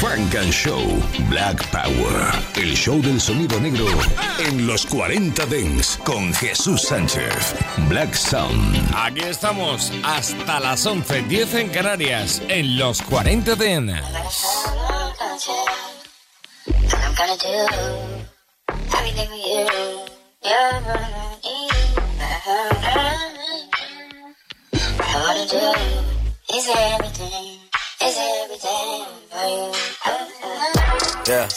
Funk and Show Black Power. El show del sonido negro en los 40 Dents con Jesús Sánchez. Black Sound. Aquí estamos hasta las 11, 10 en Canarias, en los 40 Dents. is everything. Yeah.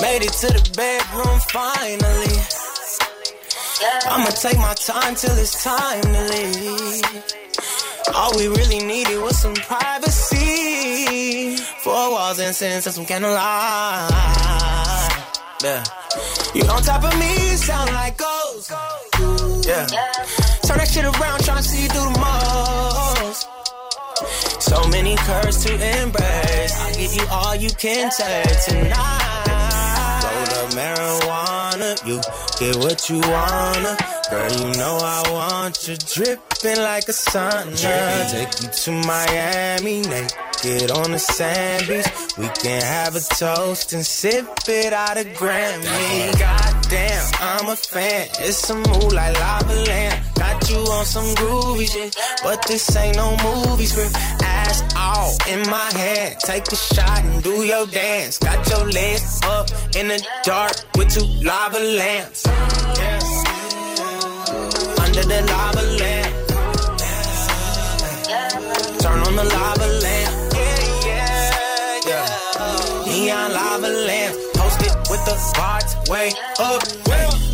Made it to the bedroom finally. I'ma take my time till it's time to leave. All we really needed was some privacy. Four walls and sense of some candlelight. Yeah. You on top of me, sound like ghosts. Yeah. Turn that shit around, tryna see you through the most. So many curves to embrace. I'll give you all you can take tonight. Roll up marijuana, you get what you wanna. Girl, you know I want you dripping like a sauna. Take you to Miami, naked on the sand beach. We can have a toast and sip it out of Grammy. Goddamn, I'm a fan. It's a move like lava lamp. Got you on some groovy shit, but this ain't no movie script. Ass all in my hand. Take a shot and do your dance. Got your legs up in the dark with two lava lamps. Under the lava lamp. Turn on the lava lamp. Yeah. Neon lava lamp. Post it with the vibes way up.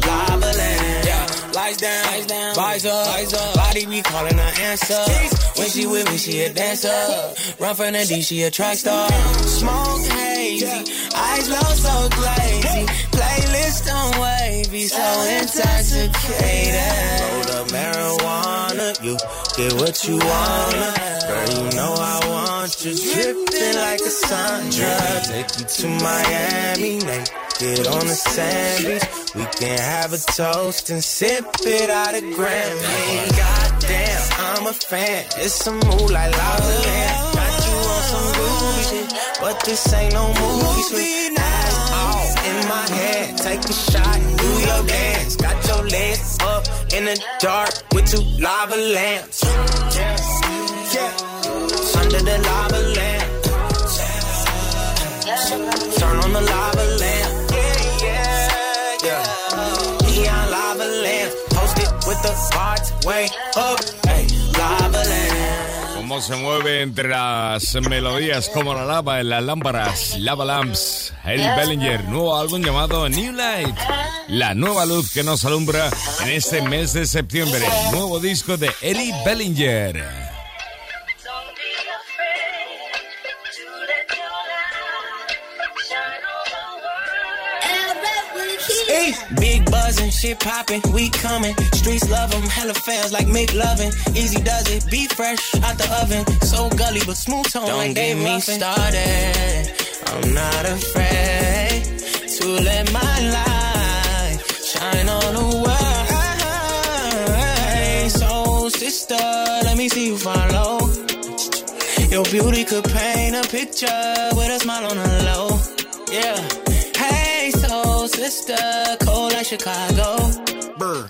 Lava lamp. Lights down, lights down, vibes up. Body be calling her answer. When she with me, she a dancer. Run from the D, she a track star. Smoke hazy, eyes low, so glazy. Playlist on wavy, so intoxicated. Roll up marijuana, you get what you wanna. Girl, you know I want you dripping like a Sandra. Take you to Miami, naked on the sand beach. We can have a toast and sip it out of Grammy. Goddamn, I'm a fan. It's a move like lava lamp. Got you on some groovy shit, but this ain't no movie. Sweet ass all in my head. Take a shot do your dance. Got your legs up in the dark with two lava lamps. Yeah, yeah. Under the lava lamp. Turn on the lava lamp. Yeah, yeah, yeah. Neon lava lamp. Post it with the vibes way up. Hey. Se mueve entre las melodías como la lava en las lámparas. Lava Lamps, Eric Bellinger, nuevo álbum llamado New Light. La nueva luz que nos alumbra en este mes de septiembre. Nuevo disco de Eric Bellinger. Big buzzing, shit popping, we coming. Streets love them, hella fans like Mick loving. Easy does it, be fresh out the oven. So gully but smooth tone. Don't get me started. I'm not afraid to let my light shine on the world. So sister, let me see you follow. Your beauty could paint a picture with a smile on the low. Yeah. Sister, cold like Chicago. Brr.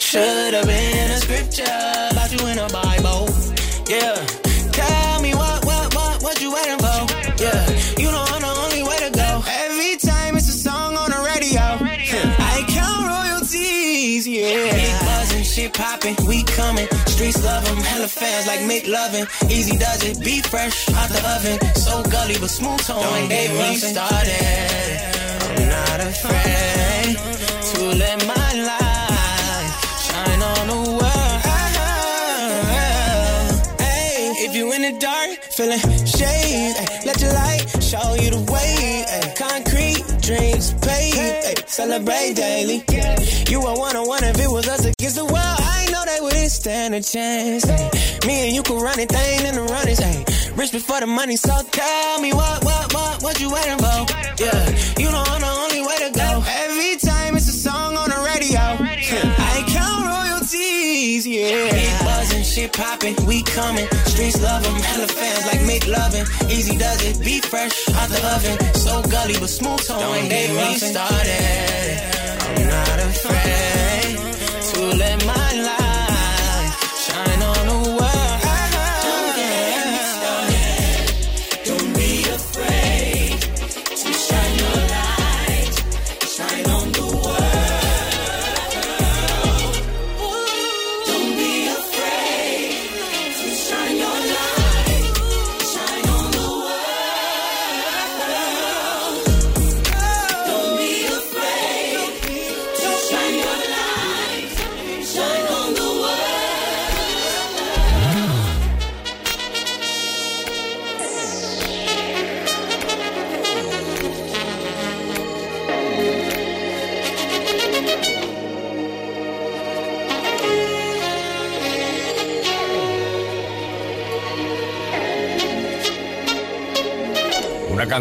Should have been a scripture about you in a Bible. Yeah. Tell me what, what, what, what you waiting for? Yeah. You know I'm the only way to go. Every time it's a song on the radio, I count royalties. Yeah. Big buzz and shit popping, we coming. Streets love them, hella fans like Mick loving. Easy does it, be fresh out the oven. So gully but smooth tone. Don't get me started. Not afraid to let my light shine on the world. Hey, if you in the dark, feeling shade, let your light show you the way. ay. Concrete dreams paid, celebrate daily. You are one on one if it was us against the stand a chance. Me and you can run it, thing in the runners. Hey, rich before the money, so tell me what, what, what, what you waiting for? Yeah, you know I'm the only way to go. Every time it's a song on the radio, I count royalties, yeah. Big buzzing, shit popping, we coming. Streets love them, hella fans like make loving. Easy does it, be fresh out the oven. So gully, but smooth tone, Don't get me started. I'm not afraid to let my afraid.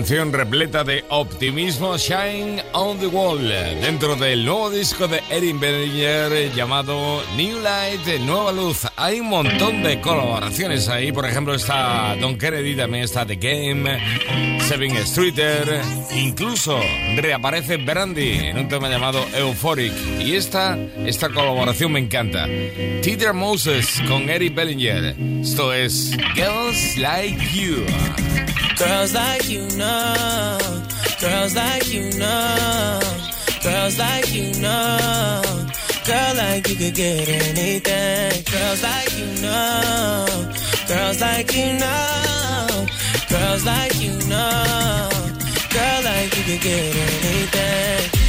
Canción repleta de optimismo Shine on the Wall dentro del nuevo disco de Erin Bellinger llamado New Light, Nueva Luz. Hay un montón de colaboraciones ahí, por ejemplo está Don Kennedy, también está The Game, Seven Streeter, incluso reaparece Brandy en un tema llamado Euphoric. Y esta, esta colaboración me encanta. Teeter Moses con Erin Bellinger. Esto es Girls Like You. Girls like you know, girls like you know, girls like you know. Girl like you could get anything. Girls like you know, girls like you know, girls like you know. Girl like you could get anything.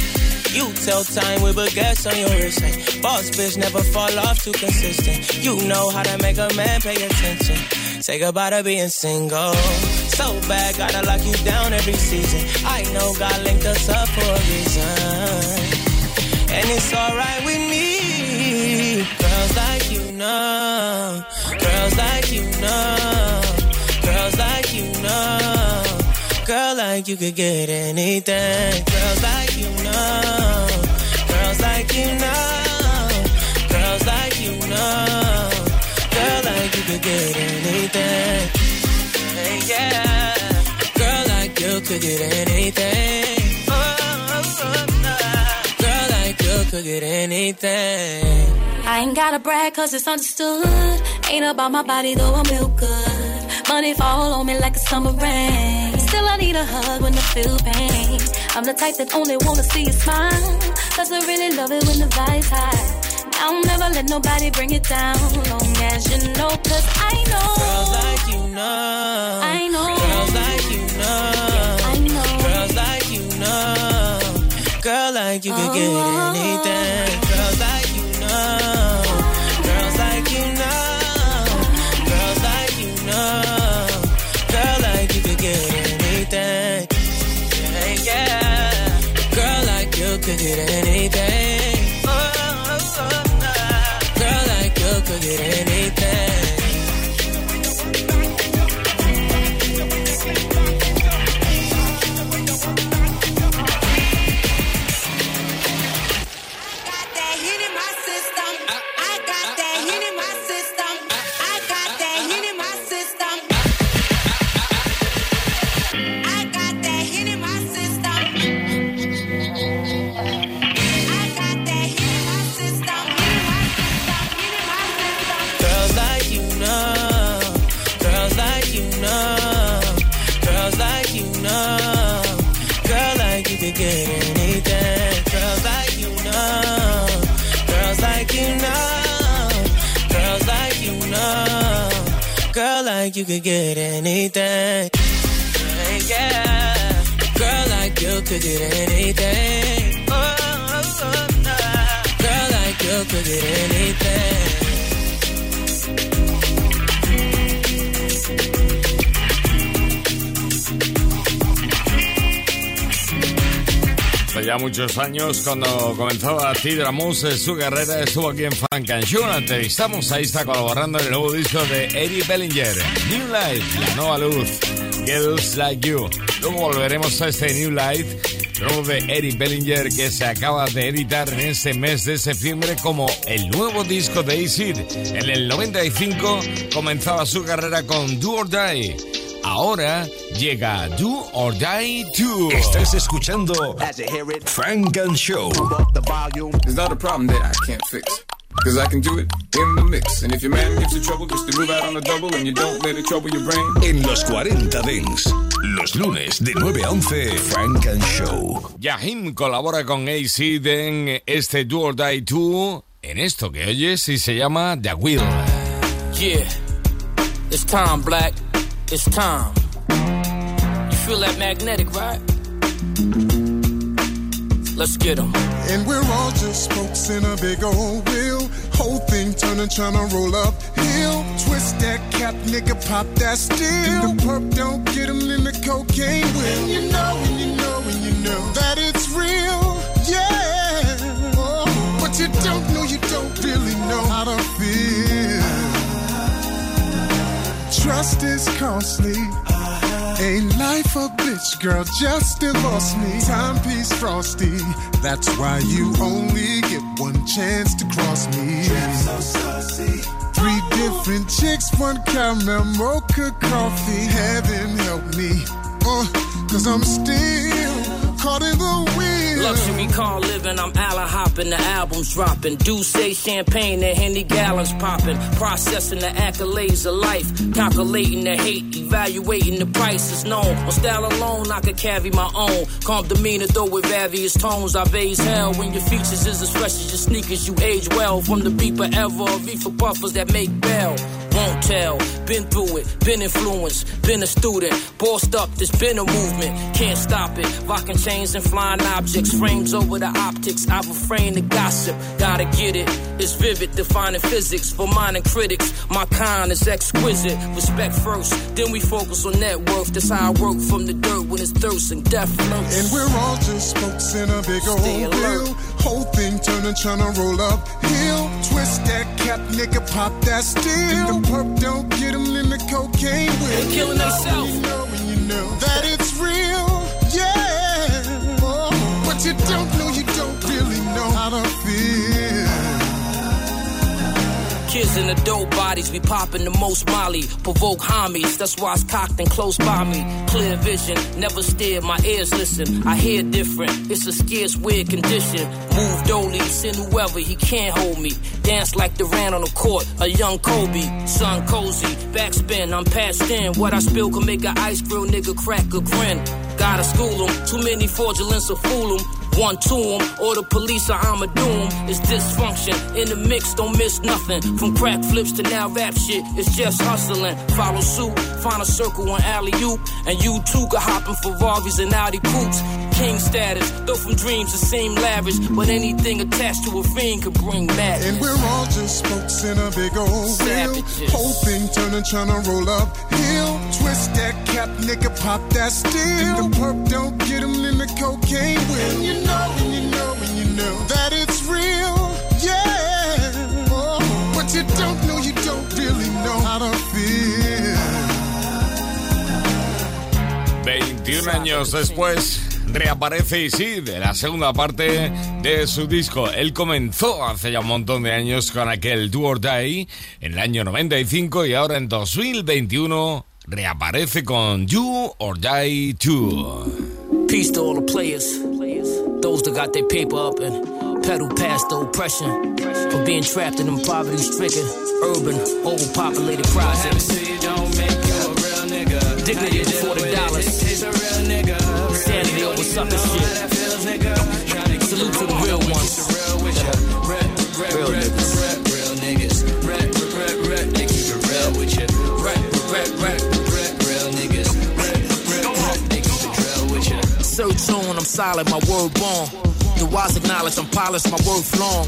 You tell time with baguettes on your wrist. Hey. Boss bitch never fall off too consistent. You know how to make a man pay attention. Say goodbye to being single. So bad, gotta lock you down every season. I know God linked us up for a reason. And it's alright with me. Girls like you know. Girls like you know. Girls like you know. Girl like you could get anything. Girls like you know. Girls like you know. Girls like you know. Girl like you could get anything yeah. Girl like you could get anything. Oh, Girl like you could get anything. I ain't gotta brag cause it's understood. Ain't about my body though I'm real good. Money fall on me like a summer rain. Still I need a hug when I feel pain. I'm the type that only wanna see you smile. Cause I really love it when the vibe's high. I'll never let nobody bring it down. Long as you know, cause I know. You know. I know. Girls like you know. I know. Girls like you know. Girl like you could get oh. anything. Could get anything. Yeah, girl like you could get anything. Oh, oh, oh, Girl like you could get anything. Ya muchos años, cuando comenzó a Tidramus su carrera, estuvo aquí en Funk and Show. entrevistamos, ahí está colaborando en el nuevo disco de Eddie Bellinger, New Light, la nueva luz, Girls Like You. Luego volveremos a este New Light, nuevo de Eddie Bellinger, que se acaba de editar en este mes de septiembre como el nuevo disco de Acid. En el 95 comenzaba su carrera con Do or Die. Ahora llega Do or Die 2. Estás escuchando Frank and Show. It's not a problem that I can't fix. Cause I can do it in the mix. And if your man gives you trouble, just to move out on a double and you don't let it trouble your brain. En los 40 Dings, los lunes de 9 a 11, Frank and Show. Yahim colabora con AC en este Do or Die 2 en esto que oyes y se llama The Will. Yeah, it's time, Black. It's time. You feel that magnetic, right? Let's get them. And we're all just spokes in a big old wheel. Whole thing turning, trying to roll up hill. Twist that cap, nigga, pop that steel. The perp don't get them in the cocaine will. And you know, and you know, and you know that it's Trust is costly. Ain't life a bitch, girl, just divorce me. Timepiece frosty, that's why you only get one chance to cross me. Three different chicks, one caramel mocha coffee. Heaven help me, uh, cause I'm still caught in the. Luxury car living, I'm Allah hopping, the albums dropping. Do say champagne and handy gallons popping. Processing the accolades of life. Calculating the hate, evaluating the prices known. On style alone, I could carry my own. Calm demeanor, though with various tones. I raise hell when your features is as fresh as your sneakers. You age well from the beeper ever. V for puffers that make bell won't tell. Been through it, been influenced, been a student. Bossed up, there's been a movement. Can't stop it. Rocking chains and flying objects. Frames over the optics. I refrain the gossip. Gotta get it. It's vivid, defining physics. For mine and critics, my kind is exquisite. Respect first, then we focus on net worth. That's how I work from the dirt when it's thirst and death floats. And we're all just spokes in a big old wheel. Whole thing turning, trying to roll up hill. Twist that cap, nigga, pop that steel. The perp don't get them in the cocaine will. They killing themselves. You know, and you know that it's real, yeah. Oh, but you don't know, you don't really know how to feel. Kids in the dope bodies, we popping the most molly. Provoke homies, that's why it's cocked and close by me. Clear vision, never steer, my ears listen. I hear different, it's a scarce, weird condition. Move dolly, send whoever, he can't hold me. Dance like Durant on the court, a young Kobe. Sun cozy, backspin, I'm past in. What I spill can make a ice grill nigga crack a grin. Gotta school him, too many fraudulence will fool him. One to him, or the police or I'ma do him. It's dysfunction. In the mix, don't miss nothing. From crack flips to now rap shit, it's just hustling. Follow suit, find a circle on alley oop. And you too can hop in Ferraris and Audi coupes. King status, though from dreams it seem lavish. But anything attached to a fiend could bring madness. And we're all just spokes in a big old wheel. Thing turning, trying to roll up hill. Twist that nigga, pop that steel. Don't get them in the cocaine you know, and you know, and you know that it's real, yeah. Oh, but you don't know, you don't really know how to feel. 21 años después reaparece y sí, de la segunda parte de su disco. Él comenzó hace ya un montón de años con aquel Do or Die en el año 95 y ahora en 2021 reaparece con Doe or Die 2. Peace to all the players, those that got their paper up and pedal past the oppression for being trapped in them poverty stricken, urban, overpopulated projects. Dignity before the dollars. Sanity over sucker shit. Salute to the. Real solid, my word born. The wise acknowledge I'm polished, my word long.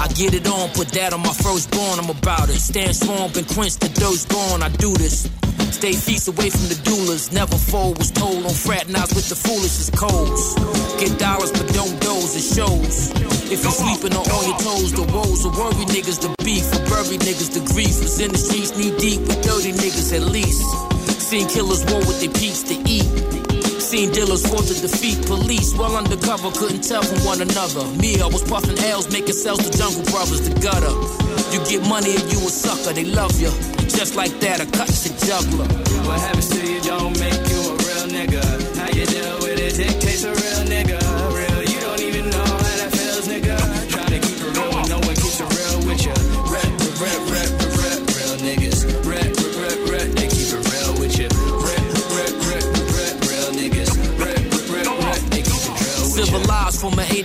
I get it on, put that on my firstborn, I'm about it. Stand strong, been quenched, the dirt's gone, I do this. Stay feast away from the doulas. Never fold, was told on fraternize with the foolishest codes. Get dollars, but don't doze, it shows. If you're sleeping on all your toes, the woes will worry niggas, the beef, for bury niggas, the grief. Was in the streets knee deep with dirty niggas at least. Seen killers war with their peeps to eat. Seen dealers fought to defeat police. Well undercover, couldn't tell from one another. Me, I was puffing L's, making sales to Jungle Brothers, the gutter. You get money and you a sucker, they love you. Just like that, a cut your juggler. What happens to you don't make you a real nigga. How you deal with it dictates a. Real,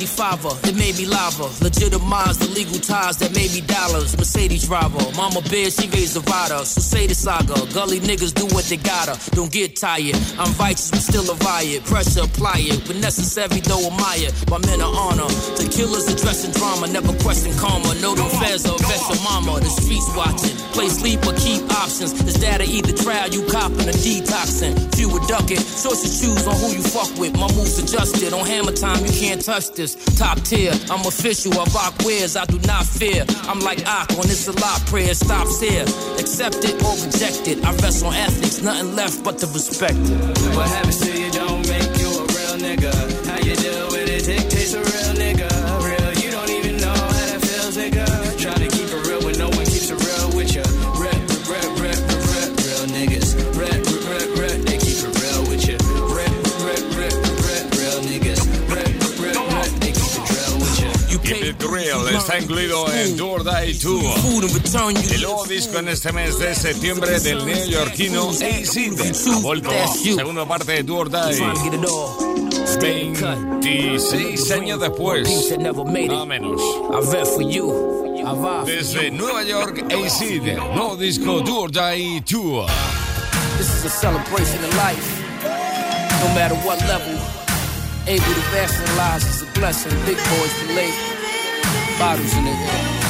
95 it made me lava. Legitimize the legal ties that made me dollars. Mercedes driver, mama bitch, she raised the rider. So say the saga, gully niggas do what they gotta. Don't get tired. I'm righteous, but still a riot. Pressure apply it, but necessary though admire. My men are honor. The killers addressing drama, never question karma. No them feds are vex a mama. The streets watching, play sleep or keep options. Is that or either trial you copping or detoxing? Few would duck. Choice to choose on who you fuck with. My moves adjusted. On hammer time, you can't touch this. Top tier, I'm official, I rock wares, I do not fear. I'm like Ak on this a lot prayer stops here. Accept it or reject it. I rest on ethics, nothing left but to respect it. What happens to you Real está incluido en Do or Die 2. food and return you El nuevo disco en este mes de septiembre del neoyorquino AC ha vuelto. Segunda parte de Do or Die. get it all. Stay cut. 26 años después. Nada menos. Desde. Nueva York, AC, nuevo disco Do or Die 2. This is a celebration of life. No matter what level, able to rationalize is a blessing. Big boys relate. Bottles in it.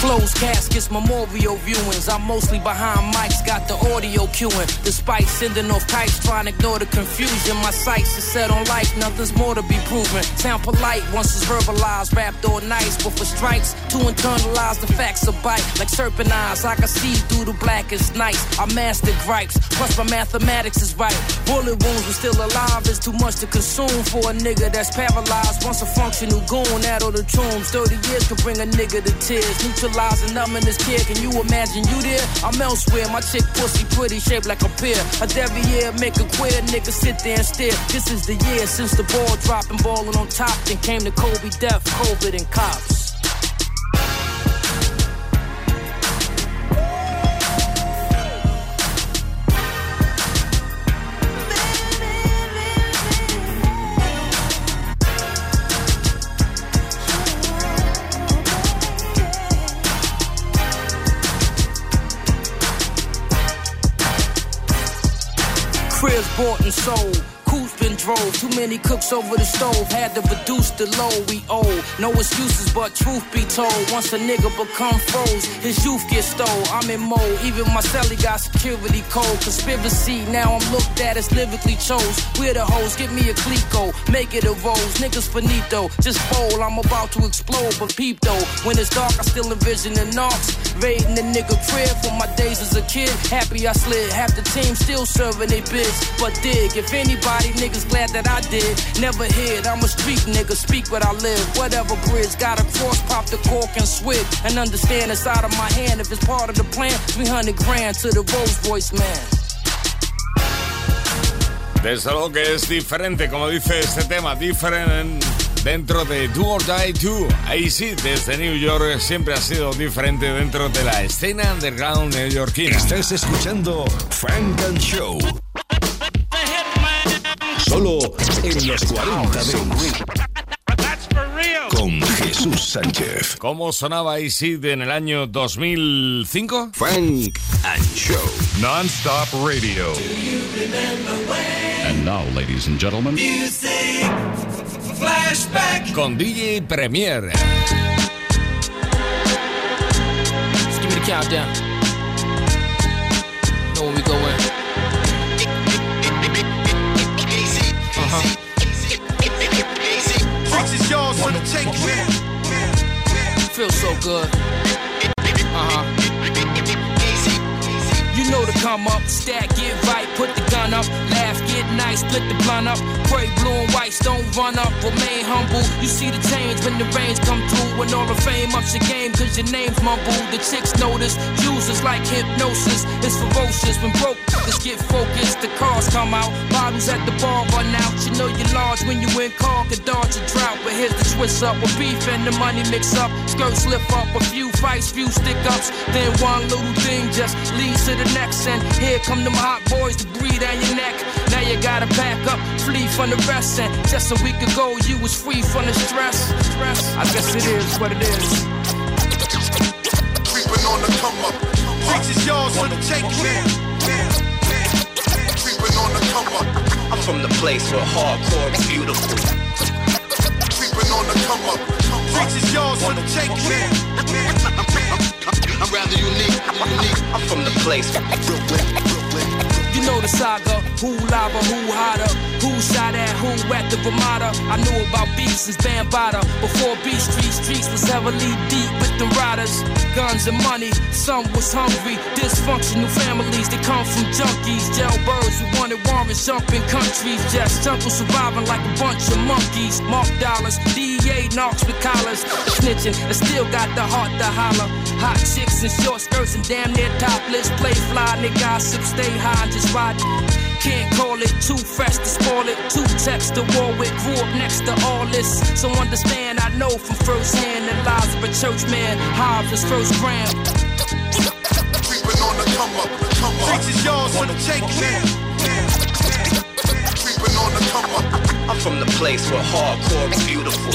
Closed caskets, memorial viewings. I'm mostly behind mics, got the audio cueing. Despite sending off kites, trying to ignore the confusion. My sights are set on life, nothing's more to be proven. Sound polite once it's verbalized, rapped all nice. But for strikes, to internalize the facts of bite. Like serpent eyes, I can see through the blackest nights. I mastered gripes, plus my mathematics is right. Bullet wounds were still alive, it's too much to consume for a nigga that's paralyzed. Once a functional goon, out of the tombs. 30 years could bring a nigga to tears. Neutralizing numbing this kid, can you imagine you there? I'm elsewhere, my chick pussy pretty, shaped like a pear. A year make a queer nigga sit there and stare. This is the year since the ball dropping, balling on top. Then came the Kobe death, COVID and cops. Bought and sold. Coops been drove. Too many cooks over the stove. Had to reduce the load we owe. No excuses, but truth be told. Once a nigga become froze, his youth gets stole. I'm in mode. Even my celly got security code. Conspiracy. Now I'm looked at as lyrically chose. We're the hoes. Get me a clico. Make it a rose. Niggas finito. Just fold. I'm about to explode. But peep though. When it's dark, I still envision the knocks. Raiding the nigga crib from my days as a kid. Happy I slid. Half the team still serving they bids. But dig, if anybody niggas glad that I did. Never hid. I'm a street nigga. Speak what I live. Whatever bridge. Gotta cross, pop the cork and swig. And understand it's out of my hand. If it's part of the plan, 300 grand to the Rolls Royce man. Desde luego que es diferente, como dice este tema, diferente dentro de Do or Die 2. Ahí sí, desde New York siempre ha sido diferente dentro de la escena underground neoyorquina. Estás escuchando Frank and Show. Solo en los 40 Dents. Con Jesús Sánchez. ¿Cómo sonaba Acid en el año 2005? Frank and Show. Non-stop radio. And now, ladies and gentlemen, Con DJ Premier. countdown. Know when we go in. Uh-huh. is yours for the taking. Feels so good. Uh-huh. You know to come up, stack, get right, put the up, laugh, get nice, split the blunt up, pray blue and whites don't run up, remain humble. You see the change when the rains come through, when all the fame ups your game, cause your name's mumbled. The chicks notice, users like hypnosis, it's ferocious. When broke, just get focused, the cars come out, bottles at the bar run out. You know you're large when you in car, could dodge a drought, but here's the twist up, with beef and the money mix up, skirts slip up, a few fights, few stick ups, then one little thing just leads to the next. And here come them hot boys to breathe down your neck. Now you gotta pack up, flee from the rest. And just a week ago, you was free from the stress. stress. I guess it is what it is. Creeping on the come up. Rich is yours for the taking. Creeping on the come up. I'm from the place where hardcore is beautiful. Creeping on the come up. Rich is yours for the taking. I'm rather unique, unique. I'm from the place. You know the saga, who lava, who hotter, who shot at who at the Ramada. I knew about beats since Bambaataa. Before Beat Street, streets was heavily deep with the riders. Guns and money, some was hungry. Dysfunctional families that come from junkies. Jailbirds who wanted warrants, jumping countries. Just jungle surviving like a bunch of monkeys. Mark dollars, DEA knocks with collars. Snitching, and still got the heart to holler. Hot chicks in short skirts and damn near topless. Play fly, nigga, gossip, stay high, just ride. Can't call it too fresh to spoil it. Two texts to war with, grew up next to all this. So understand, I know from first hand the lives of a churchman. Hobbs was first gram. Creeping on the come up. Come up. Rich is yours for the taking. Creeping on the come up. I'm from the place where hardcore is beautiful.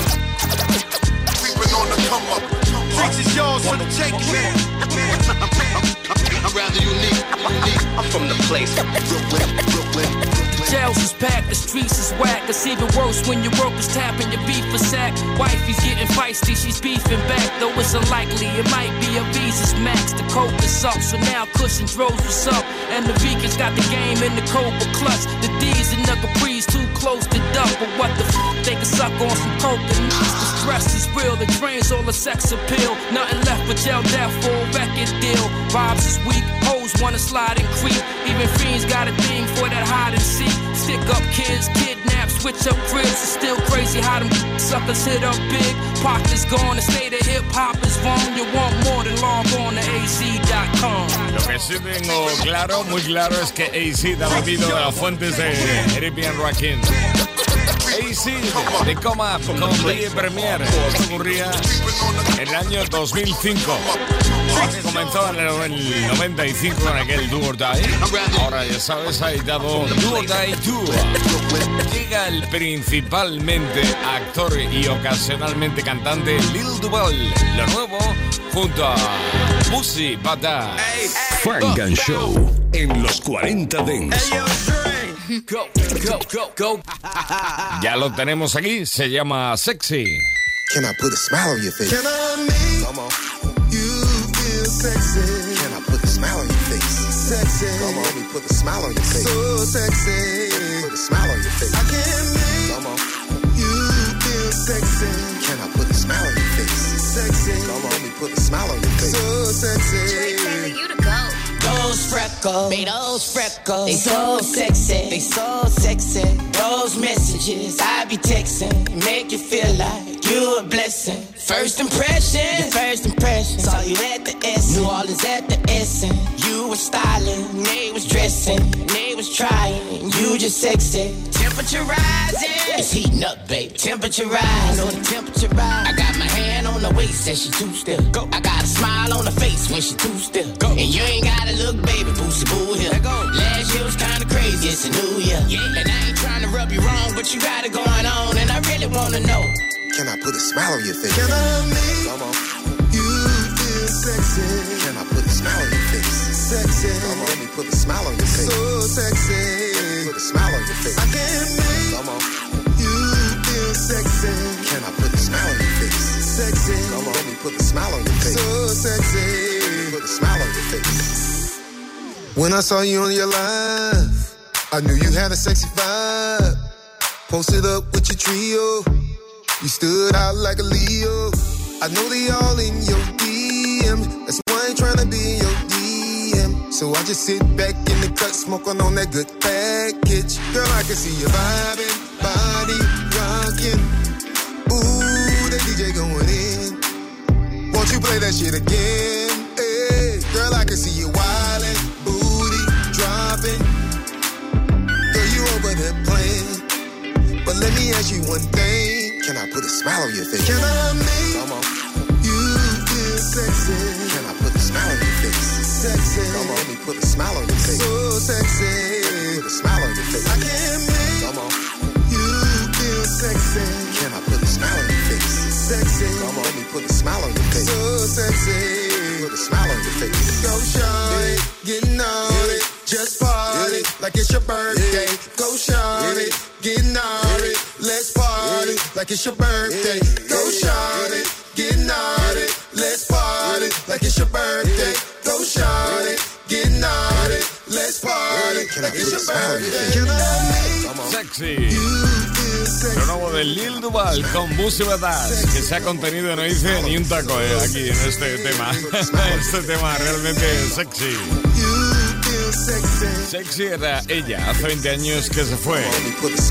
Creeping on the come up. Rich is yours for the taking. I'm rather unique, unique. I'm from the place. The jails is packed, the streets is whack. It's even worse when your workers tapping your beef for sack. Wifey's getting feisty, she's beefing back. Though it's unlikely, it might be a Visa's max. The coke is up, so now Cushion throws what's up. And the vegans got the game in the Cobra clutch. The D's and the Capri's too close to duck. But what the f? They can suck on some coke and The stress is real, the drains all the sex appeal. Nothing left but jail death for a record deal. Vibes is weak, hoes wanna slide and creep. Even fiends got a thing for that hide and seek. Stick up kids, kidnap, switch up cribs. It's still crazy how them suckers hit up big. Pockets gone, the state of hip hop is wrong. You want more than log on to AZ.com. Lo que sí tengo claro, muy claro, es que AZ ha bebido de las fuentes de Eric B. and Rakim. AC de Coma con Lee Premier. Esto ocurría en el año 2005. Que comenzó en el 95 con aquel Do or Die. Ahora ya sabes, ha editado Do or Die 2. Llega el principalmente actor y ocasionalmente cantante Lil Duval. Lo nuevo junto a Pussy Bata. Frank and Show en los 40 Dents. Go, go, go, go. Ya lo tenemos aquí, se llama Sexy. Can I put a smile on your face? Can I make Come on. you feel sexy? Can I put a smile on your face? Sexy. Come on, let me put a smile on your face. So sexy. Put a smile on your face. I can make Come on. you feel sexy. Can I put a smile on your face? Sexy. Come on, let me put a smile on your face. So sexy. you to go. Those freckles, made those freckles. They so sexy, they so sexy. Those messages I be texting make you feel like you a blessing. First impression, your first impression. Saw you at the S, New Orleans at the Essen. You was styling, they was dressing, they was trying. You just sexy. Temperature rising, it's heating up, babe. Temperature rise, know the temperature rise. I got my hand on the waist, and she too still. Go. I got a smile on her face when she too still. Go. And you ain't gotta look, baby, boosty boo here. Go. Last year was kinda crazy, it's a new year. Yeah. And I ain't trying to rub you wrong, but you got it going on, and I really wanna know. Can I put a smile on your face? Can I make Come on. you feel sexy? Can I put a smile on your face? Sexy. Come on, let me put a smile on your face. So sexy. Put a smile on your face. I can't make Come on. you feel sexy. Can I put a smile on your face? Sexy. Come on, let me put a smile on your face. So sexy. Put a smile on your face. When I saw you on your live, I knew you had a sexy vibe. Posted up with your trio, you stood out like a Leo. I know they all in your DM, that's why I ain't tryna be in your DM. So I just sit back in the cut, smoking on that good package. Girl, I can see you vibing, body rocking. Ooh, the DJ going in. Won't you play that shit again? Hey, girl, I can see you wildin', booty dropping. Girl, you over there playing. But let me ask you one thing. Can I put a smile on your face? Can I make Come on. you feel sexy? Can I put a smile on your face? Sexy. Come on, let me put a smile on your face. So sexy. Put a smile on your face. I can't make Come on. you feel sexy. Can I put a smile on your face? Sexy. Come on, let me put a smile on your face. So sexy. Put a smile on your face. Go shawty, getting on it. Just party like it's your birthday. Go shawty, getting on it. Let's party like it's your birthday. Go shawty, on it. Let's party like it's your birthday. Go shawty, on it. Let's party like it's your birthday. Can I make Sexy. Lo nuevo de Lil Duval con Busi Badass, que se ha contenido, no dice ni un taco eh, aquí en este tema. este tema realmente sexy. Sexy era ella, hace 20 años que se fue.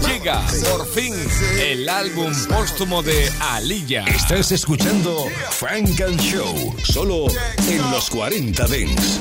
Llega, por fin, el álbum póstumo de Alilla. Estás escuchando Frank and Show, solo en los 40 Dents.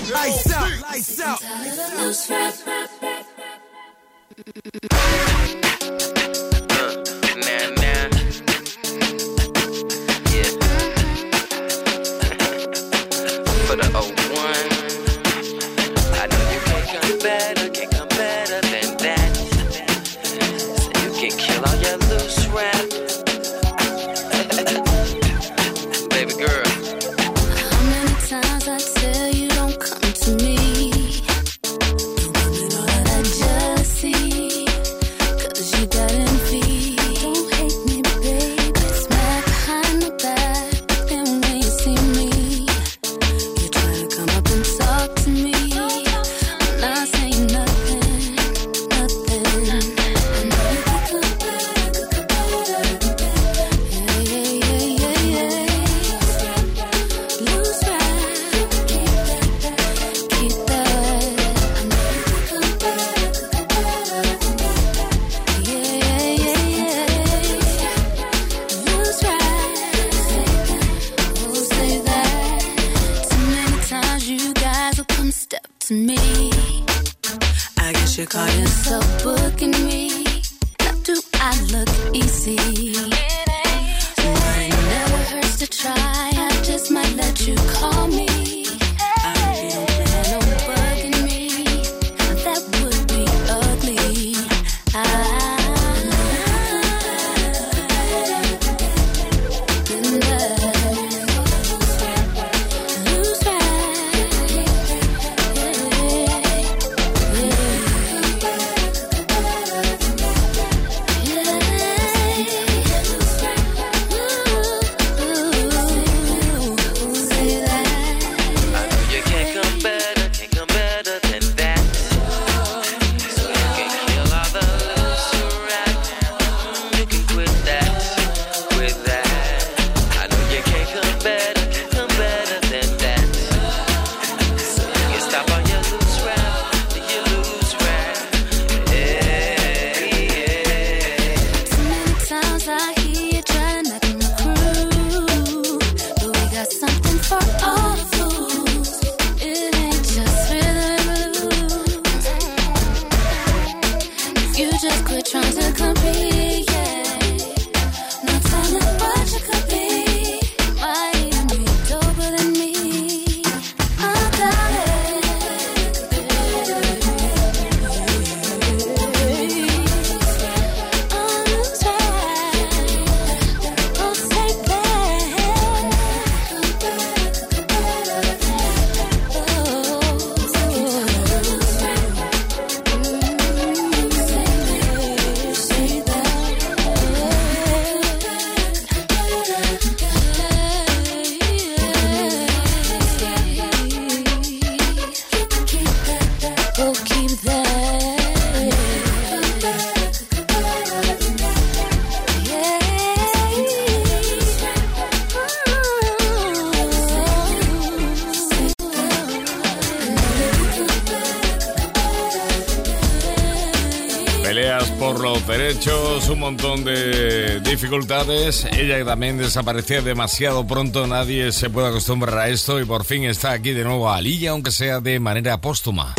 por los derechos, un montón de dificultades. Ella también desaparecía demasiado pronto, nadie se puede acostumbrar a esto y por fin está aquí de nuevo Alilla, aunque sea de manera póstuma.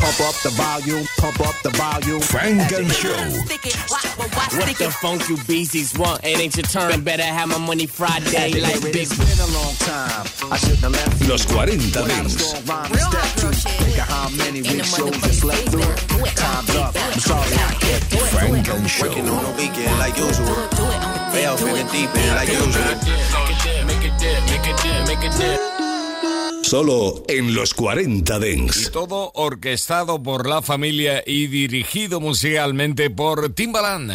Frank and Show. What the funk you want? Better have my money Friday like. Los 40 Solo en los 40 Dents. todo orquestado por la familia y dirigido musicalmente por Timbaland.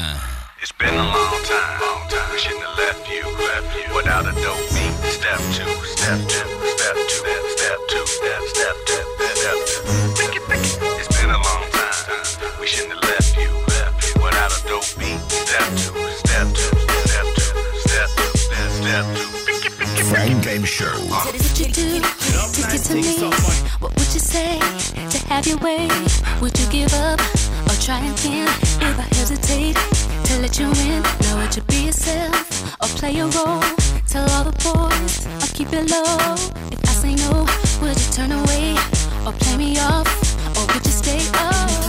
It's been a long time, Without a dope beat. Step two, step two, step two, step two, step. It's been a long time. Step step step step step, Game What would you say to have your way? Would you give up or try again? If I hesitate to let you in, would you be yourself or play role? Tell all the boys I keep it low. If I say no, would you turn away or play me off or would you stay up?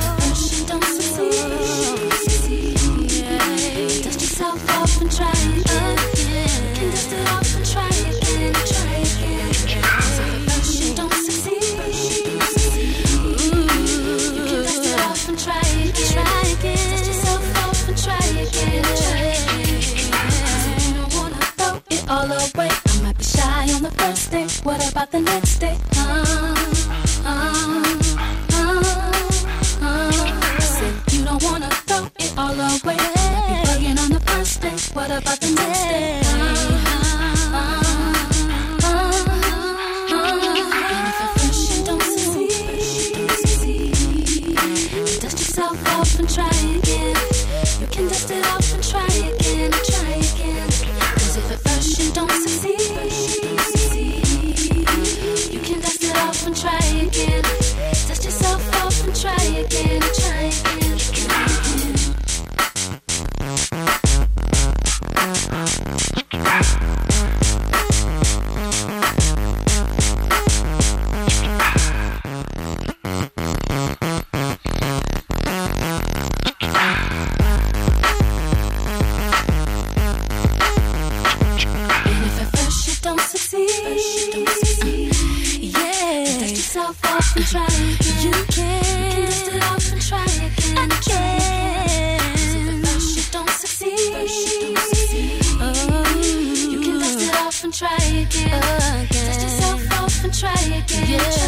first day? What about the next day? yeah.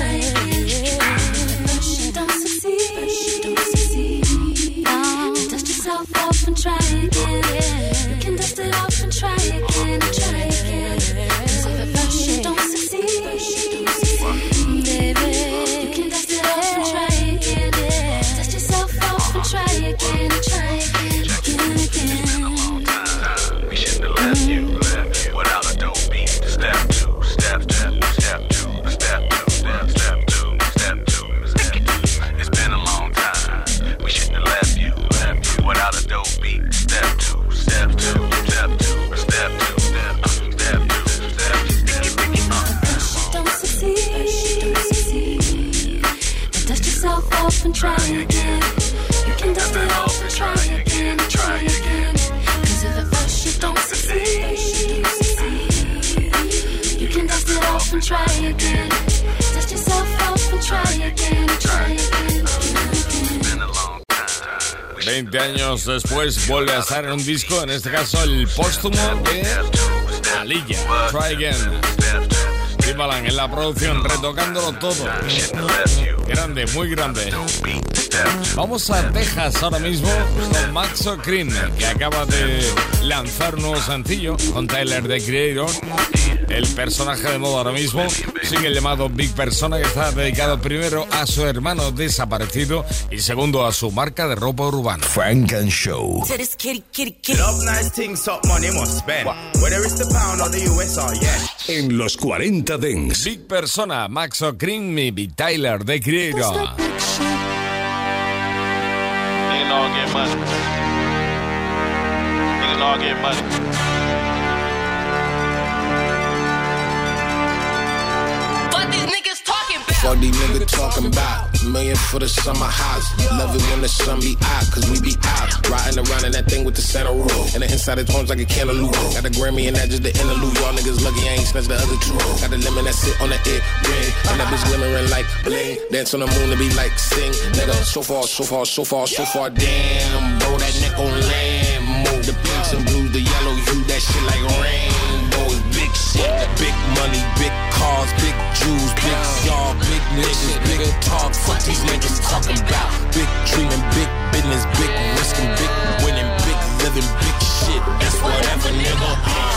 después vuelve a estar en un disco, en este caso el póstumo de Alilla, Try Again. Timbaland en la producción, retocándolo todo. Grande, muy grande. Vamos a Texas ahora mismo con Maxo Cream, que acaba de lanzar un nuevo sencillo con Tyler, The Creator, el personaje de moda ahora mismo el llamado Big Persona, que está dedicado primero a su hermano desaparecido y segundo a su marca de ropa urbana. Frank and Show. En los 40 Dings. Big Persona, Maxo Cream y Big Tyler The Creator. Nigga know Fuck these niggas talking about million for the summer house. Love it when the sun be out, cause we be out. Riding around in that thing with the center roll. And the inside of homes like a cantaloupe. Got the Grammy and that just the interlude. Y'all niggas lucky I ain't snatched the other two. Got the lemon that sit on the ear ring. And that bitch glimmering like bling. Dance on the moon to be like sing. Nigga, so far, so far, so far, so far. Damn, bro, that neck on land. Move the pinks and blues, the yellow hue, that shit like rainbows. Big money, big cars, big jewels, big y'all, big niggas, big talk. Fuck these niggas talking about. Big dreaming, big business, big risking, big winning, big living, big shit. That's whatever, nigga.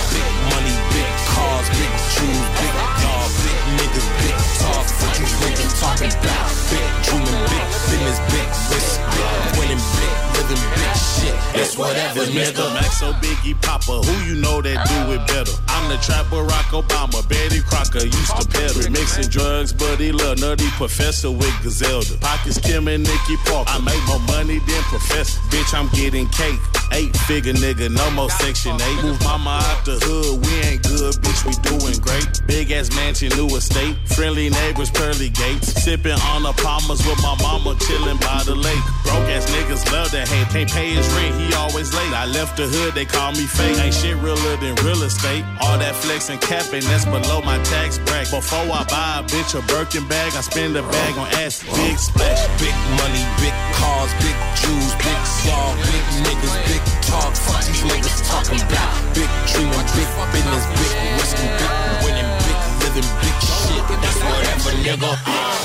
Big money, big cars, big jewels, big y'all, big niggas, big talk. Fuck these niggas talking about. Big dreaming, big business, big risk, big winning, big living, big shit. That's whatever, nigga. Maxo Biggie Papa, who you know that do it better? I'm the trap Barack Obama, Betty Crocker used to peddle. Mixing drugs, buddy, lil nutty professor with Gazelda. Pockets Kim and Nicky Parker. I make more money than professor. Bitch, I'm getting cake. Eight figure nigga, no more section eight. Move mama out the hood, we ain't good, bitch, we doing great. Big ass mansion, new estate. Friendly neighbors, pearly gates. Sipping on the palmers with my mama, chilling by the lake. Broke ass niggas love that hate. Can't pay his rent, he always late. I left the hood, they call me fake. Ain't shit realer than real estate. All that flex and capping, that's below my tax bracket. Before I buy a bitch a Birkin bag, I spend a bag on ass. Big splash. Big money, big cars, big nigga.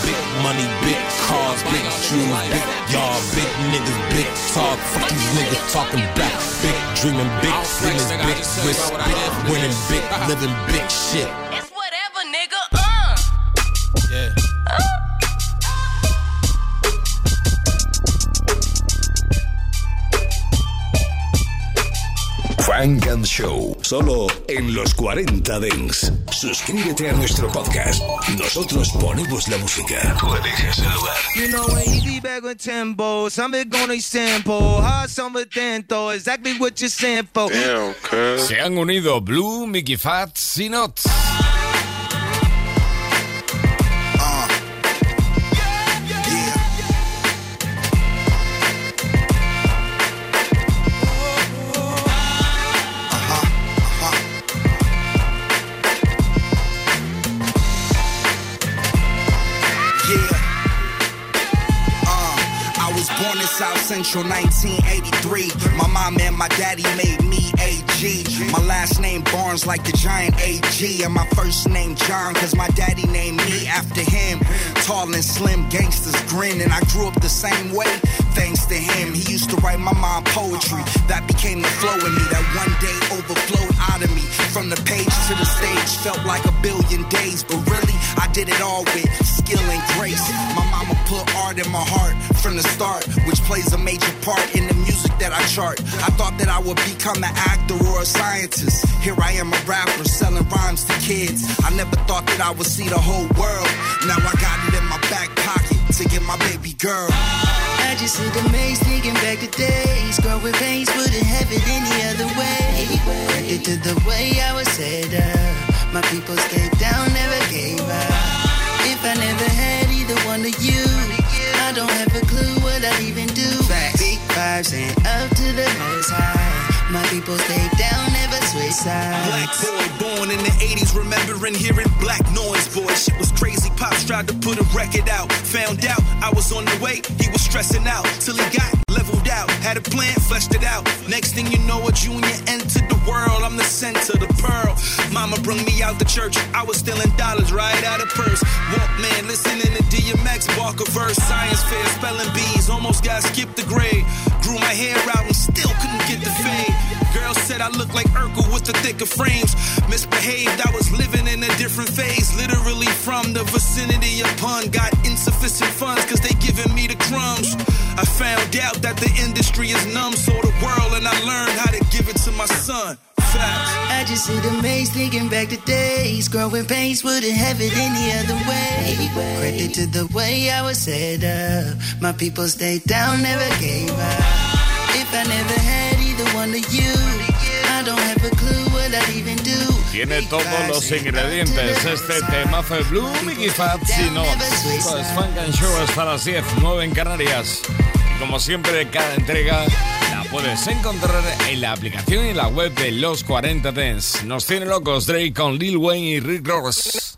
Big money, big cars, big jewels, big y'all, big niggas, big talk. Fuck these niggas talking back. Big dreaming, big business, big risk, big winning, big living, big shit. Frank and Show, solo en los 40 Dents. Suscríbete a nuestro podcast. Nosotros ponemos la música. Tú eliges el lugar. You know, easy back with tempo. Something gonna sample. Hard summer dento. Exactly what you're saying for. Damn, Se han unido Blue, Mickey Fats y South Central 1983. My mom and my daddy made me AG. My last name Barnes like the giant AG. And my first name John cause my daddy named me after him. Tall and slim gangsters grin. And I grew up the same way thanks to him. He used to write my mom poetry. That became the flow in me that one day overflowed out of me. From the page to the stage felt like a billion days. But really, I did it all with skill and grace. My mama put art in my heart from the start, which plays a major part in the music that I chart. I thought that I would become an actor or a scientist. Here I am, a rapper selling rhymes to kids. I never thought that I would see the whole world. Now I got it in my back pocket to get my baby girl. I just the maze thinking back to days. Growing pains wouldn't have it any other way. Credit to the way I was set up. My people stayed down, never gave up. If I never had either one of you, I don't have a clue what I'd even do. Big vibes and up to the most high. My people stay down, never switch criticize. Black boy born in the 80s, remembering hearing black noise boy. Shit was crazy. Pops tried to put a record out. Found out I was on the way, he was stressing out. Till he got leveled out. Had a plan, fleshed it out. Next thing you know, a junior entered the world. I'm the center, of the pearl. Mama brung me out the church. I was stealing dollars right out of purse. Walkman, listening to DMX, Barker verse. Science fair, spelling bees. Almost got skipped the grade. Grew my hair out and still couldn't get the fade. Girl said I looked like Urkel with the thicker frames. Misbehaved, I was living in a different phase. Literally from the vicinity of pun. Got insufficient funds cause they giving me the crumbs. I found out that the industry is numb, so the world, and I learned how to give it to my son. I just see the thinking back to days. Growing pains wouldn't have it any other way. Credit to the way I was set up. My people stayed down, never gave up. If I never had either one of you, I don't have a clue what I'd even do. Tiene todos los ingredientes este temazo de Blue Mickey Fat si no. Esto es Funk and Show hasta las 10, 9 en Canarias. Y como siempre, cada entrega la puedes encontrar en la aplicación y en la web de Los 40 Dance. Nos tiene locos Drake con Lil Wayne y Rick Ross.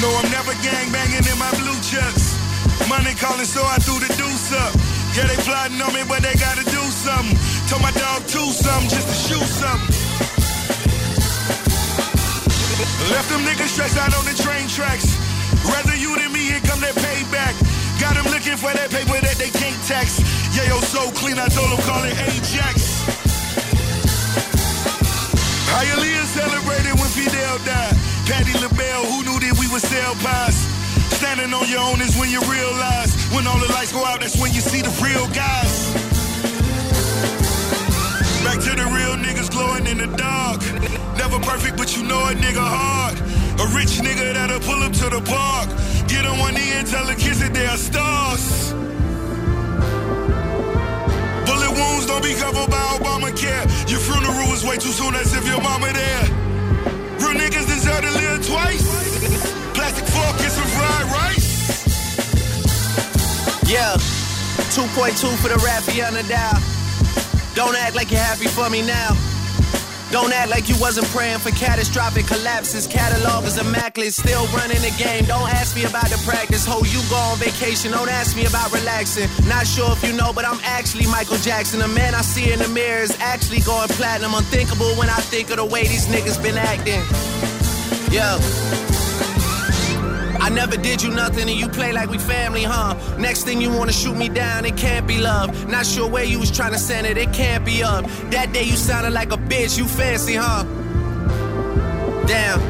No, I'm never gang banging in my blue chucks. Money calling, so I threw the deuce up. Yeah, they plotting on me, but they gotta do something. Told my dog to something just to shoot something. Left them niggas stressed out on the train tracks. Rather you than me, here come that payback. Got them looking for that paper that they can't tax. Yeah, yo, so clean, I told them call it Ajax. Hialeah celebrated when Fidel died. Patti LaBelle, who knew that we would sell pies? Standing on your own is when you realize. When all the lights go out, that's when you see the real guys. Back to the real niggas glowing in the dark. Never perfect, but you know a nigga hard. A rich nigga that'll pull up to the park. Get on one knee and tell the kids that they are stars. Bullet wounds don't be covered by Obamacare. Your funeral was way too soon, as if your mama there. Real niggas deserve to live twice. Yeah, 2.2 for the Raffiana dial. Don't act like you're happy for me now. Don't act like you wasn't praying for catastrophic collapses. Catalog is immaculate, still running the game. Don't ask me about the practice. Ho, you go on vacation. Don't ask me about relaxing. Not sure if you know, but I'm actually Michael Jackson. The man I see in the mirror is actually going platinum. Unthinkable when I think of the way these niggas been acting. Yeah. Never did you nothing and you play like we family, huh? Next thing you wanna shoot me down, it can't be love. Not sure where you was trying to send it, it can't be up. That day you sounded like a bitch, you fancy, huh? Damn.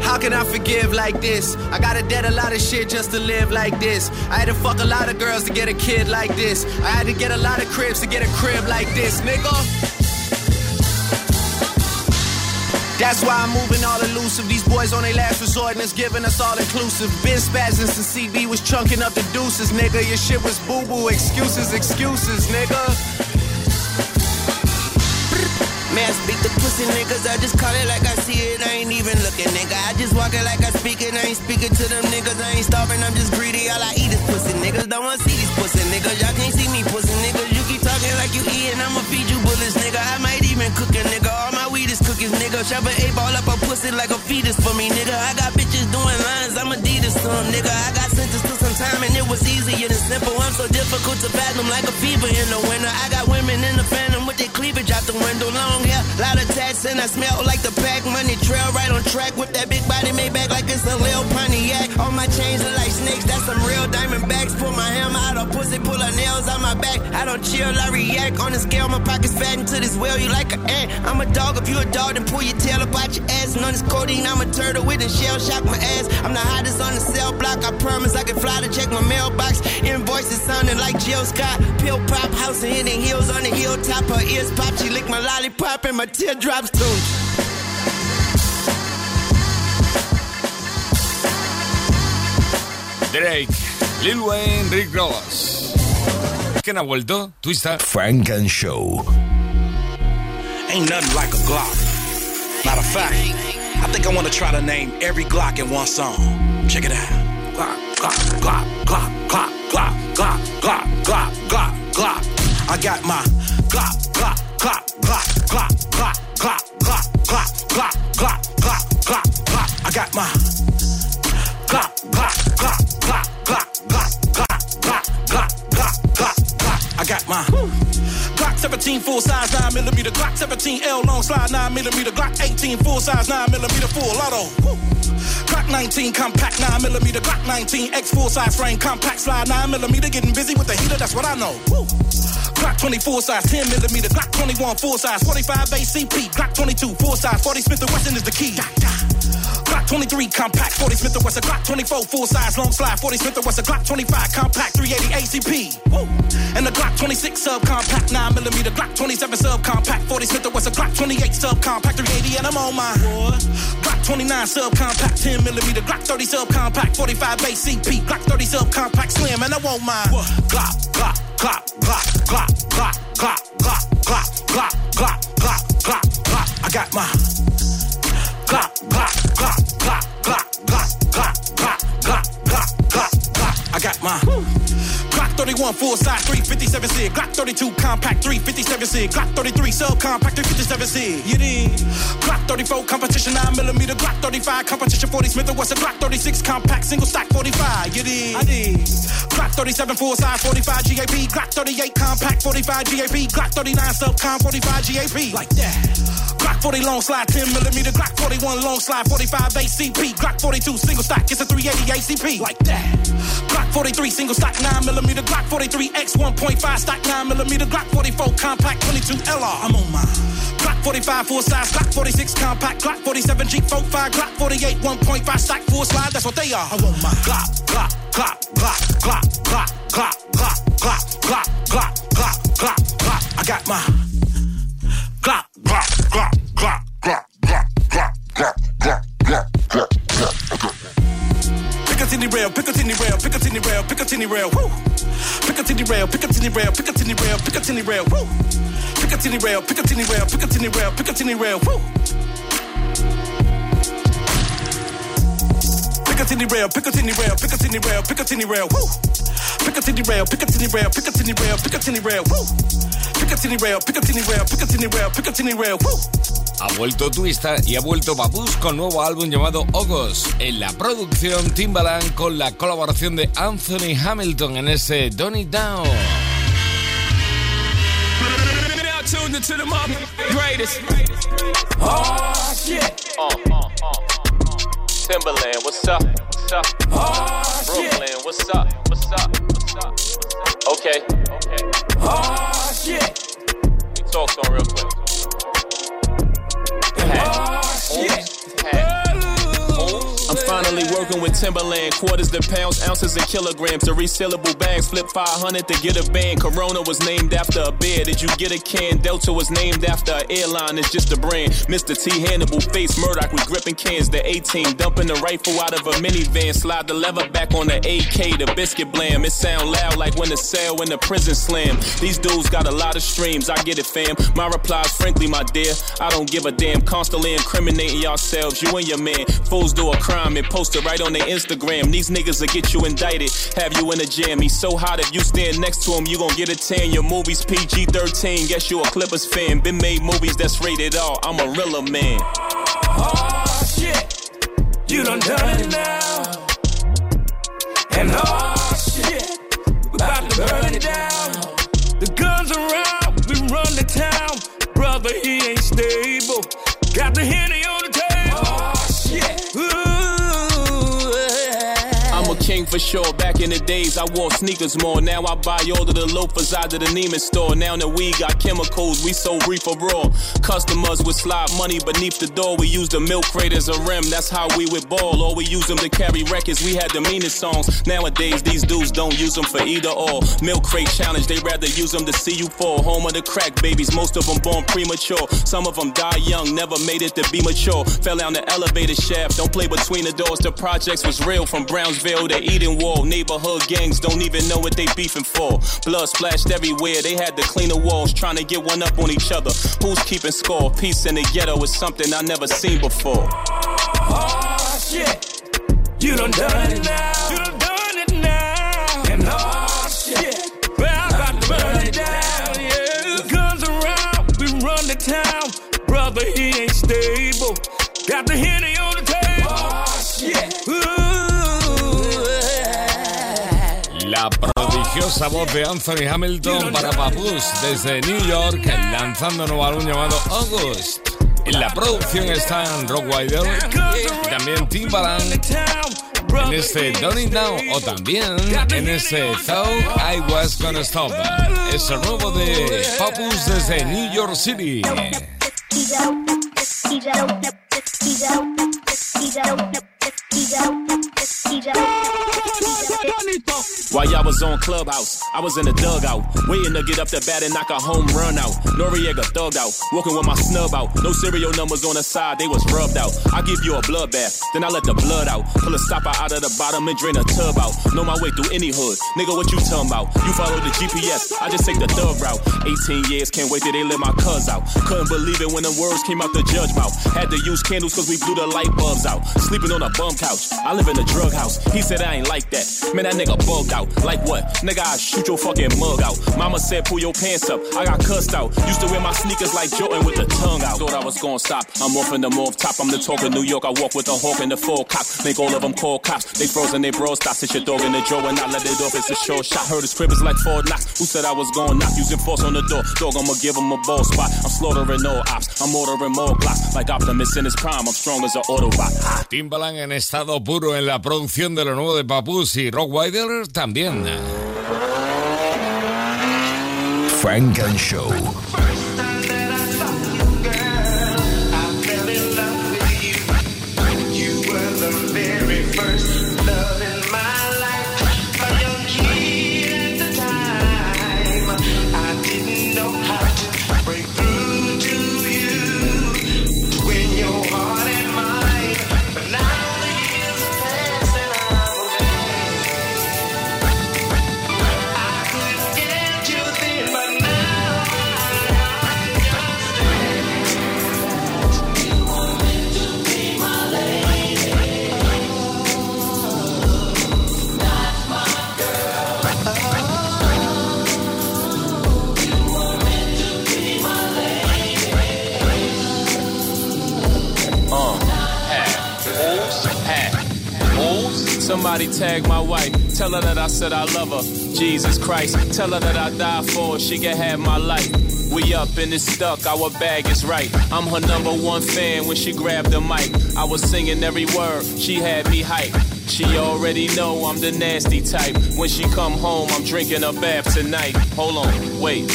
How can I forgive like this? I gotta debt a lot of shit just to live like this. I had to fuck a lot of girls to get a kid like this. I had to get a lot of cribs to get a crib like this, nigga. That's why I'm moving all elusive. These boys on their last resort and it's giving us all inclusive. Been spazzing since CB was chunking up the deuces, nigga. Your shit was boo boo. Excuses, excuses, nigga. Man, speak the pussy niggas, I just call it like I see it, I ain't even looking, nigga. I just walk it like I speak it, I ain't speaking to them niggas, I ain't starving, I'm just greedy, all I eat is pussy niggas. Don't wanna see these pussy niggas, y'all can't see me pussy niggas. You keep talking like you eating, I'ma feed you bullets, nigga. I might even cook a nigga, all my weed nigga. Shove an eight ball up a pussy like a fetus for me, nigga. I got bitches doing lines, I'm Adidas to them, nigga. I got sentenced to some time and it was easier than simple. I'm so difficult to fathom like a fever in the winter. I got women in the phantom with their cleavage out the window, long hair, lot of tats, and I smell like the pack money trail right on track with that big body made back like it's a Lil Pontiac. All my chains are like snakes, that's some real diamond backs. Pull my hammer out of pussy, pull her nails out my back. I don't chill, I react. On the scale, my pockets fat into this well, you like an ant. I'm a dog, if you a dog, then pull your tail up out your ass. And on this codeine, I'm a turtle with a shell shock my ass. I'm the hottest on the cell block, I promise I can fly to check my mailbox. Invoices sounding like Jill Scott. Pill pop, house and hitting heels on the hilltop. Her ears pop, she lick my lollipop and my teardrops too. Drake, Lil Wayne, Rick Ross. ¿Quién ha vuelto? Twista. Funk and Show. Ain't nothing like a Glock. Matter of fact, I think I want to try to name every Glock in one song. Check it out. Glock, Glock, Glock, Glock, Glock, Glock, Glock, Glock, Glock, Glock, Glock. I got my Glock, Glock, Glock, Glock, Glock, Glock, Glock, Glock, Glock, Glock, Glock, Glock, Glock, Glock. I got my Glock, Glock, Glock, Glock, Glock, Glock, Glock, Glock, Glock, Glock, Glock. I got my 17 full size 9 millimeter, Glock 17 L long slide 9 millimeter, Glock 18 full size 9 millimeter full auto. Woo. Glock 19 compact 9 millimeter, Glock 19 X full size frame compact slide 9 millimeter. Getting busy with the heater, that's what I know. Woo. Glock 24 size 10 millimeter, Glock 21 full size 45 ACP, Glock 22 full size 40 Smith and Wesson is the key. Glock 23 compact 40 Smith and Wesson, Glock 24 full size long slide 40 Smith and Wesson, Glock 25 compact 380 ACP. Woo. And the Glock 26 sub compact 9 millimeter, Glock 27 sub compact 40 Smith and Wesson, Glock 28 sub compact 380 and I'm on my Glock 29 sub compact 10 millimeter, Glock 30 sub compact 45 ACP, Glock 30 sub compact slim and I want my Glock, Glock, Glock, Glock, Glock, Glock, Glock, Glock, Glock, Glock, Glock, Glock, Glock, Glock. I got my Glock, Glock, Glock, Glock, Glock, Glock, Glock, Glock, Glock, Glock. I got my 31 full size 357 SIG, Glock 32 compact 357 SIG, Glock 33 sub compact 357 SIG. You did. Glock 34 competition 9 millimeter, Glock 35 competition 40 Smith and Wesson, Glock 36 compact single stack 45. You did. I did. Glock 37 full size 45 GAP, Glock 38 compact 45 GAP, Glock 39 sub com 45 GAP. Like that. Glock 40 long slide 10 millimeter, Glock 41 long slide 45 ACP, Glock 42 single stack, it's a 380 ACP. Like that. Glock 43 single stack 9 millimeter, Glock 43 X 1.5 stack 9 millimeter, Glock 44 compact 22 LR. I'm on my Glock 45 full size, Glock 46 compact, Glock 47 G45, Glock 48 1.5 stack full slide. That's what they are. I want my Glock, Glock, Glock, Glock, Glock, Glock, Glock, Glock, Glock, Glock, Glock, Glock, Glock. I got my Glock, Glock, Glock, rail, Piccadilly rail, Piccadilly rail, woo. Piccadilly rail, Piccadilly rail, Piccadilly rail, Piccadilly rail, woo. Piccadilly rail, Piccadilly rail, Piccadilly rail, Piccadilly rail, woo. Piccadilly rail, Piccadilly rail, Piccadilly rail, Piccadilly rail, woo. Piccadilly rail, Piccadilly rail, Piccadilly rail, Piccadilly rail, woo. Ha vuelto Twista y ha vuelto Papus con nuevo álbum llamado Ogos. En la producción Timbaland con la colaboración de Anthony Hamilton en ese Don't It Down. Tuned into the mother greatest. Oh shit. Uh, uh, uh. Timbaland, what's up? What's up? Oh Brooklyn, what's up? What's up? What's up? What's up? Okay, okay. Oh shit. We talk him real quick. Oh shit. I'm finally working with Timbaland. Quarters to pounds, ounces and kilograms. The resealable bags flip 500 to get a band. Corona was named after a beer. Did you get a can? Delta was named after an airline. It's just a brand. Mr. T. Hannibal, face Murdock. We gripping cans. The 18, dumping the rifle out of a minivan. Slide the lever back on the AK. The biscuit blam. It sound loud like when the cell in the prison slam. These dudes got a lot of streams. I get it, fam. My replies, frankly, my dear. I don't give a damn. Constantly incriminating yourselves. You and your man. Fools do a crime and post it right on their Instagram. These niggas will get you indicted, have you in a jam. He's so hot if you stand next to him, you gon' get a tan. Your movie's PG 13, guess you a Clippers fan. Been made movies that's rated R. I'm a realer man. Oh shit. You done done it now. And oh for sure. Back in the days, I wore sneakers more. Now I buy all of the loafers out of the Neiman store. Now that we got chemicals, we so reefer raw. Customers would slide money beneath the door. We use the milk crate as a rim. That's how we would ball. Or we use them to carry records. We had the meanest songs. Nowadays, these dudes don't use them for either or. Milk crate challenge, they rather use them to see you fall. Home of the crack babies, most of them born premature. Some of them die young, never made it to be mature. Fell down the elevator shaft. Don't play between the doors. The projects was real from Brownsville to Eden building wall. Neighborhood gangs don't even know what they beefing for. Blood splashed everywhere. They had to clean the walls, trying to get one up on each other. Who's keeping score? Peace in the ghetto is something I never seen before. Oh shit, you done done it now. You done done it now. And oh shit, we're about to burn it down. Yeah, guns around, we run the town. Brother, he ain't stable. Got the hint La prodigiosa voz de Anthony Hamilton para Papus desde New York, lanzando un nuevo álbum llamado August. En la producción están Rock Wider y también Timbaland en este Don't It Now o también en este Thought I Was Gonna Stop. Es el nuevo de Papus desde New York City. While y'all was on Clubhouse, I was in the dugout, waiting to get up the bat and knock a home run out. Noriega thugged out, walking with my snub out. No serial numbers on the side, they was rubbed out. I give you a bloodbath, then I let the blood out. Pull a stopper out of the bottom and drain a tub out. Know my way through any hood, nigga. What you talking about? You follow the GPS, I just take the thug route. 18 years, can't wait till they let my cuz out. Couldn't believe it when the words came out the judge mouth. Had to use candles cause we blew the light bulbs out. Sleeping on a bum couch, I live in a drug house. He said I ain't like that. Man, that nigga bugged out. Like what? Nigga, I shoot your fucking mug out. Mama said pull your pants up. I got cussed out. Used to wear my sneakers like Jordan with the tongue out. Thought I was gonna stop. I'm off in the morph top. I'm the talk of New York. I walk with a hawk and the full cop. Make all of them call cops. They frozen, they bros. Stop, sit your dog in the drawer and I let it off. It's a short shot. Heard his crib is like four knocks. Who said I was gonna knock? Using force on the door. Dog, I'ma give him a ball spot. I'm slaughtering all ops. I'm ordering more glocks. Like Optimus in his prime. I'm strong as an Autobot. Timbaland en estado puro en la producción de lo nuevo de Papus y Rock Wider también. Frank and Show. Somebody tag my wife, tell her that I said I love her. Jesus Christ, tell her that I die for her, she can have my life. We up and it's stuck, our bag is right. I'm her number one fan when she grabbed the mic. I was singing every word, she had me hype. She already know I'm the nasty type. When she come home, I'm drinking a bath tonight. Hold on, wait,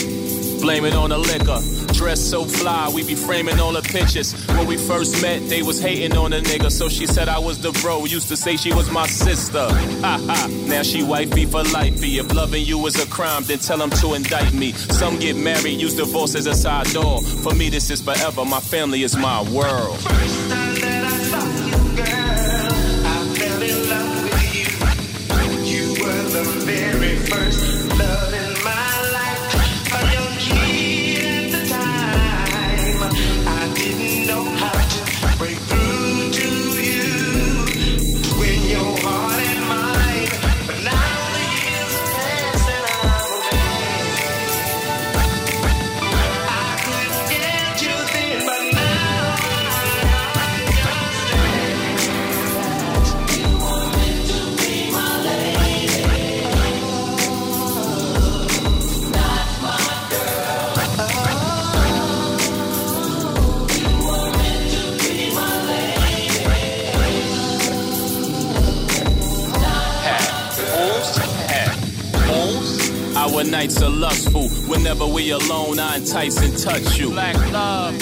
blame it on the liquor. Dressed so fly, we be framing all the pictures. When we first met, they was hating on a nigga, so she said I was the bro. Used to say she was my sister. Ha ha, now she wifey for lifey. If loving you is a crime, then tell them to indict me. Some get married, use divorce as a side door. For me, this is forever. My family is my world. Nights are lustful. Whenever we alone, I entice and touch you. Black love.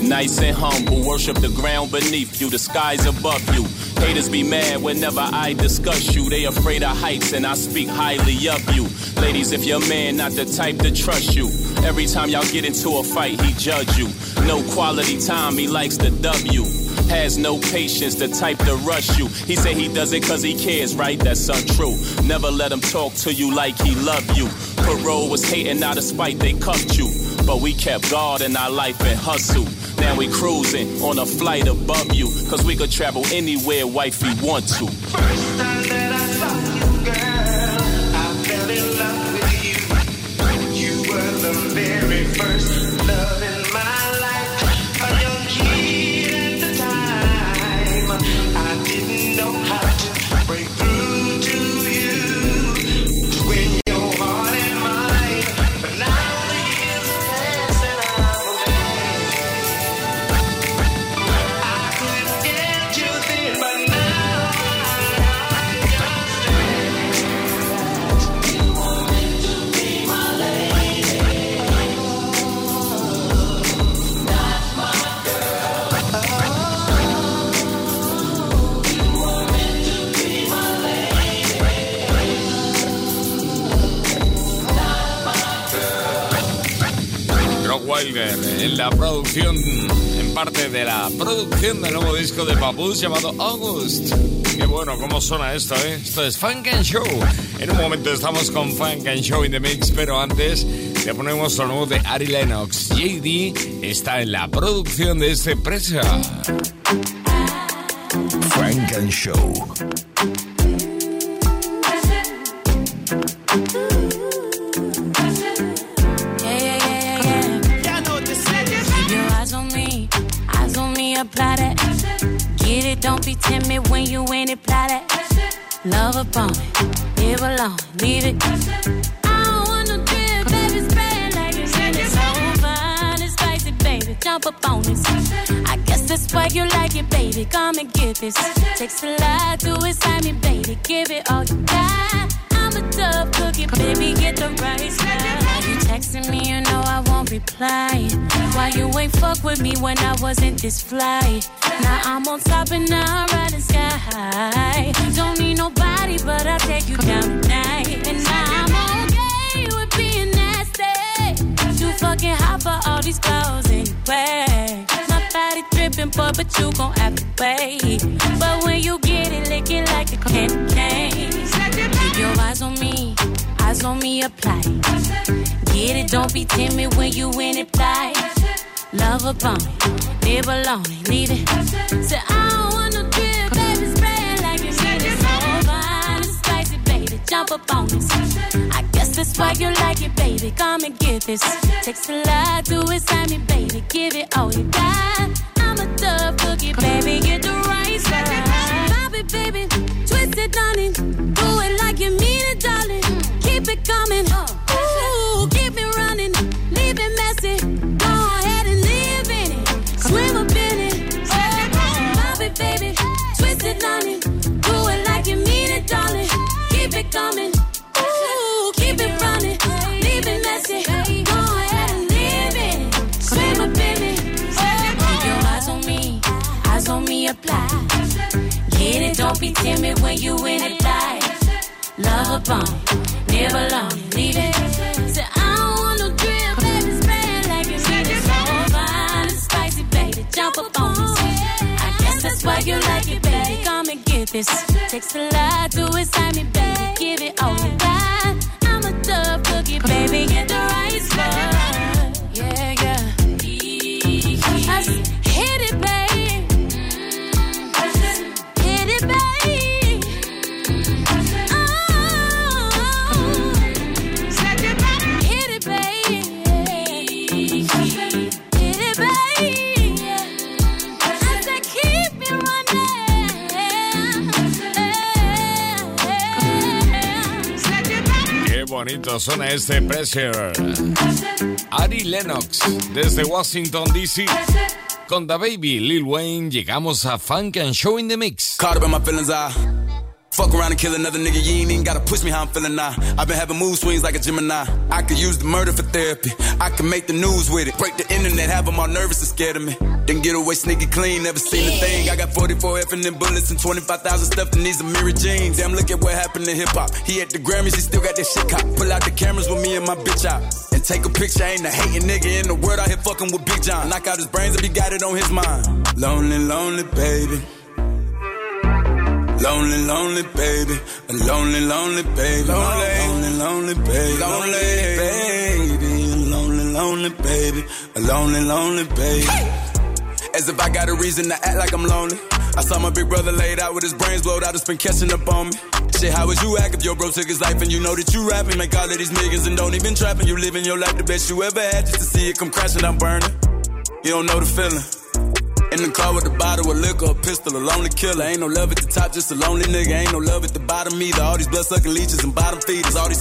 Nice and humble, worship the ground beneath you, the skies above you. Haters be mad whenever I discuss you. They afraid of heights, and I speak highly of you. Ladies, if your man not the type to trust you, every time y'all get into a fight, he judge you. No quality time, he likes the W. Has no patience, the type to rush you. He say he does it cause he cares, right? That's untrue. Never let him talk to you like he love you. Parole was hating out of spite, they cuffed you. But we kept God in our life and hustle. Now we cruising on a flight above you. Cause we could travel anywhere wifey want to. First time that I saw you, girl, I fell in love with you. You were the very first en la producción, en parte de la producción del nuevo disco de Papus llamado August. Qué bueno, cómo suena esto, ¿eh? Esto es Funk and Show. En un momento estamos con Funk and Show in the Mix, pero antes le ponemos lo nuevo de Ari Lennox. JD está en la producción de este Pressure. Funk Show. Don't be timid when you in it, apply that. Love upon it, live alone, leave it. I don't want no drip, baby, spread like it's in it. So fine and spicy, baby, jump up on this. I guess that's why you like it, baby. Come and get this. Takes a lot to excite me, baby. Give it all you got. I'm a tough cookie, baby, get the right side. You texting me, you know I won't reply. Why you ain't fuck with me when I wasn't this fly? Now I'm on top and now I'm riding sky. Don't need nobody, but I'll take you down tonight. And now I'm okay with being nasty. Too fucking hot for all these clothes anyway. Body dripping, boy, but you gon' have to wait. But when you get it, lick it like a candy cane. Keep your eyes on me, eyes on me, apply. Get it, don't be timid when you in it, fly. Love upon it, live alone, leave it. Say, I don't want no drip, baby, like need it. So fine and spicy, baby, jump up on this. Why you like it, baby. Come and get this. Takes a lot to excite me, baby. Give it all you got. I'm a tough cookie, baby. Get the right side. Pop it, baby. Twist it, darling. Do it like you mean it, darling. Keep it coming. Ooh, keep it running. Leave it messy. Go ahead and live in it. Swim up in it. Oh, it, baby. Twist it, darling. Do it like you mean it, darling. Keep it coming. Me, apply. Get it, don't be timid when you in it, fly. Love a it, live alone, leave it. I don't want no drip, baby, spread like it. So fine and spicy, baby, jump up on this. I guess that's why you like it, baby. Come and get this. Takes a lot to excite me, baby. Give it all you bonito suena este Pressure. Ari Lennox, desde Washington, D.C. Con The Baby, Lil Wayne, llegamos a Funk and Show in the Mix. Caught up in my feelings, I fuck around and kill another nigga. You ain't even gotta push me how I'm feeling now. I've been having mood swings like a Gemini. I could use the murder for therapy. I can make the news with it. Break the internet, have them all nervous and scared of me. Then get away sneaky clean, never seen a thing. I got 44 F and them bullets and 25,000 stuffed in these Amiri jeans. Damn, look at what happened to hip hop. He at the Grammys, he still got that shit cop. Pull out the cameras with me and my bitch out. And take a picture, ain't a hating nigga in the world out here fucking with Big John. Knock out his brains if he got it on his mind. Lonely, lonely baby. Lonely, lonely baby. A lonely, lonely baby. Lonely, lonely, lonely baby. Lonely, baby. A lonely, lonely baby. A lonely, lonely baby. As if I got a reason to act like I'm lonely. I saw my big brother laid out with his brains blowed out, it's been catching up on me. Shit, how would you act if your bro took his life and you know that you rapping? Make all of these niggas and don't even trapping. You living your life the best you ever had just to see it come crashing down burning. You don't know the feeling. In the car with a bottle of liquor, a pistol, a lonely killer. Ain't no love at the top, just a lonely nigga. Ain't no love at the bottom either. All these blood sucking leeches and bottom feeders. All these